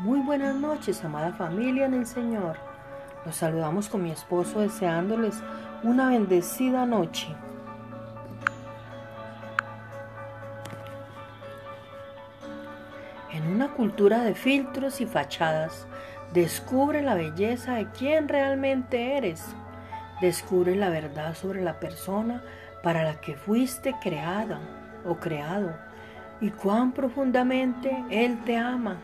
Muy buenas noches, amada familia en el Señor. Los saludamos con mi esposo deseándoles una bendecida noche. En una cultura de filtros y fachadas, descubre la belleza de quién realmente eres. Descubre la verdad sobre la persona para la que fuiste creada o creado y cuán profundamente Él te ama.